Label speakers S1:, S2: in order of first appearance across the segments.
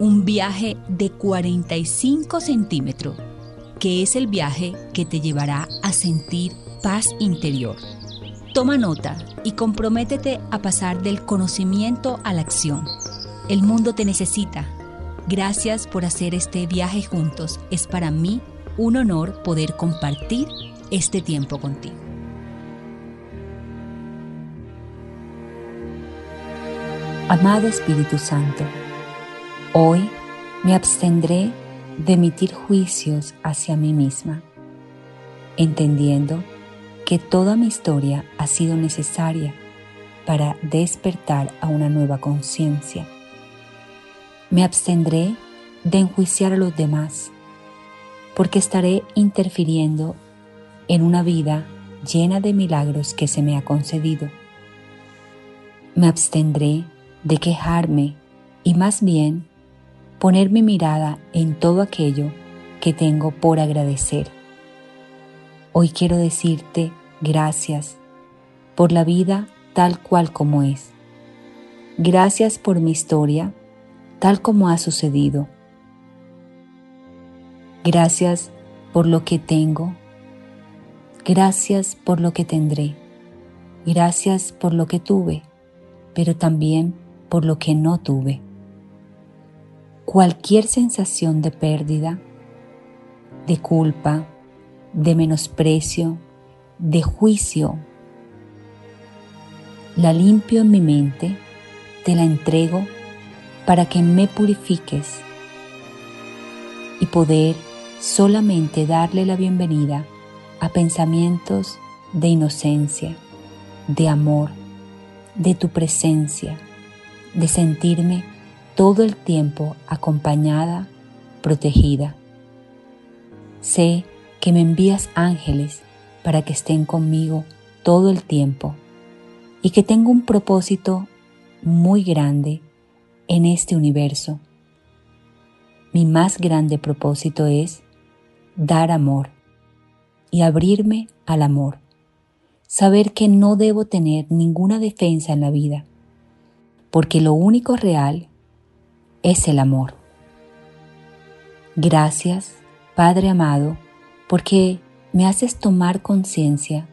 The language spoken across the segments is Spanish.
S1: Un viaje de 45 centímetros, que es el viaje que te llevará a sentir paz interior. Toma nota y comprométete a pasar del conocimiento a la acción. El mundo te necesita. Gracias por hacer este viaje juntos. Es para mí un honor poder compartir este tiempo contigo. Amado Espíritu Santo, hoy me abstendré de emitir juicios hacia mí misma, entendiendo que toda mi historia ha sido necesaria para despertar a una nueva conciencia. Me abstendré de enjuiciar a los demás, porque estaré interfiriendo en una vida llena de milagros que se me ha concedido. Me abstendré de quejarme y más bien poner mi mirada en todo aquello que tengo por agradecer. Hoy quiero decirte gracias por la vida tal cual como es. Gracias por mi historia tal como ha sucedido. Gracias por lo que tengo. Gracias por lo que tendré. Gracias por lo que tuve, pero también por lo que no tuve. Cualquier sensación de pérdida, de culpa, de menosprecio, de juicio, la limpio en mi mente, te la entrego para que me purifiques y poder solamente darle la bienvenida a pensamientos de inocencia, de amor, de tu presencia, de sentirme todo el tiempo acompañada, protegida. Sé que me envías ángeles para que estén conmigo todo el tiempo y que tengo un propósito muy grande en este universo. Mi más grande propósito es dar amor y abrirme al amor. Saber que no debo tener ninguna defensa en la vida, porque lo único real es el amor. Gracias, Padre amado, porque me haces tomar conciencia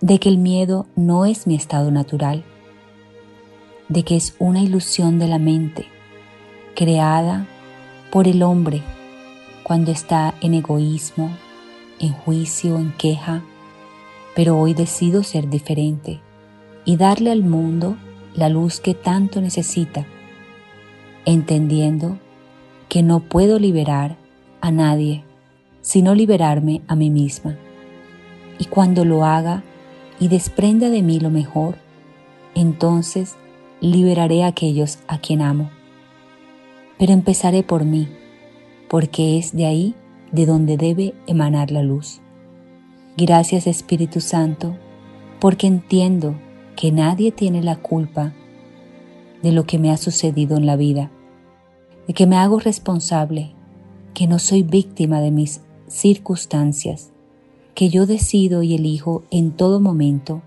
S1: de que el miedo no es mi estado natural, de que es una ilusión de la mente, creada por el hombre cuando está en egoísmo, en juicio, en queja, pero hoy decido ser diferente y darle al mundo la luz que tanto necesita, entendiendo que no puedo liberar a nadie, sino liberarme a mí misma. Y cuando lo haga y desprenda de mí lo mejor, entonces liberaré a aquellos a quien amo. Pero empezaré por mí, porque es de ahí de donde debe emanar la luz. Gracias Espíritu Santo, porque entiendo que nadie tiene la culpa de lo que me ha sucedido en la vida, de que me hago responsable, que no soy víctima de mis circunstancias, que yo decido y elijo en todo momento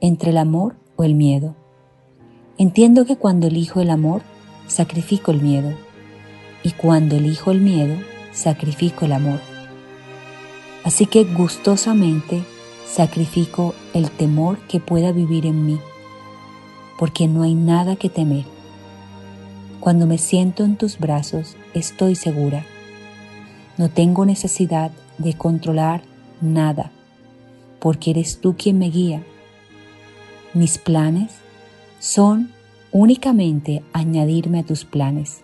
S1: entre el amor o el miedo. Entiendo que cuando elijo el amor, sacrifico el miedo, y cuando elijo el miedo, sacrifico el amor. Así que gustosamente sacrifico el temor que pueda vivir en mí, porque no hay nada que temer. Cuando me siento en tus brazos, estoy segura. No tengo necesidad de controlar nada, porque eres tú quien me guía. Mis planes son únicamente añadirme a tus planes.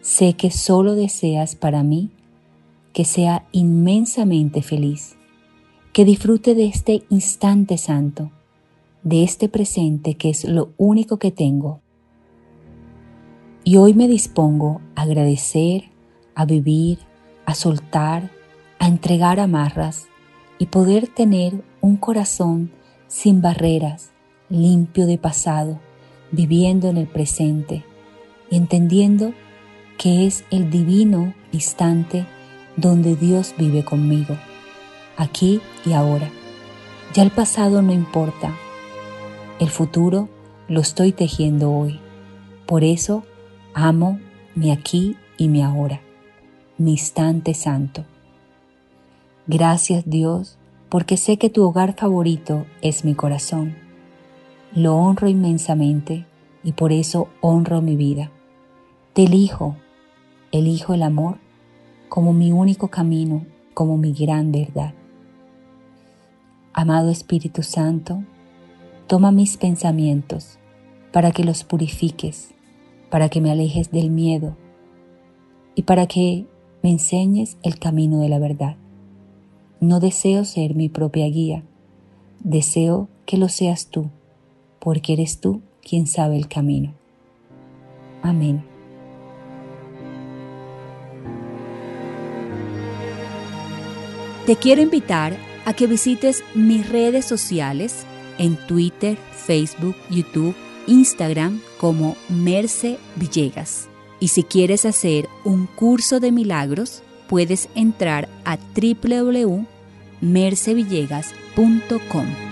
S1: Sé que solo deseas para mí que sea inmensamente feliz, que disfrute de este instante santo, de este presente que es lo único que tengo. Y hoy me dispongo a agradecer, a vivir, a soltar, a entregar amarras y poder tener un corazón sin barreras, limpio de pasado, viviendo en el presente y entendiendo que es el divino instante donde Dios vive conmigo, aquí y ahora. Ya el pasado no importa, el futuro lo estoy tejiendo hoy. Por eso amo mi aquí y mi ahora, mi instante santo. Gracias Dios, porque sé que tu hogar favorito es mi corazón. Lo honro inmensamente y por eso honro mi vida. Te elijo, elijo el amor como mi único camino, como mi gran verdad. Amado Espíritu Santo, toma mis pensamientos para que los purifiques, para que me alejes del miedo y para que me enseñes el camino de la verdad. No deseo ser mi propia guía, deseo que lo seas tú, porque eres tú quien sabe el camino. Amén. Te quiero invitar a que visites mis redes sociales en Twitter, Facebook, YouTube, Instagram como Merce Villegas. Y si quieres hacer un curso de milagros, puedes entrar a www.mercevillegas.com.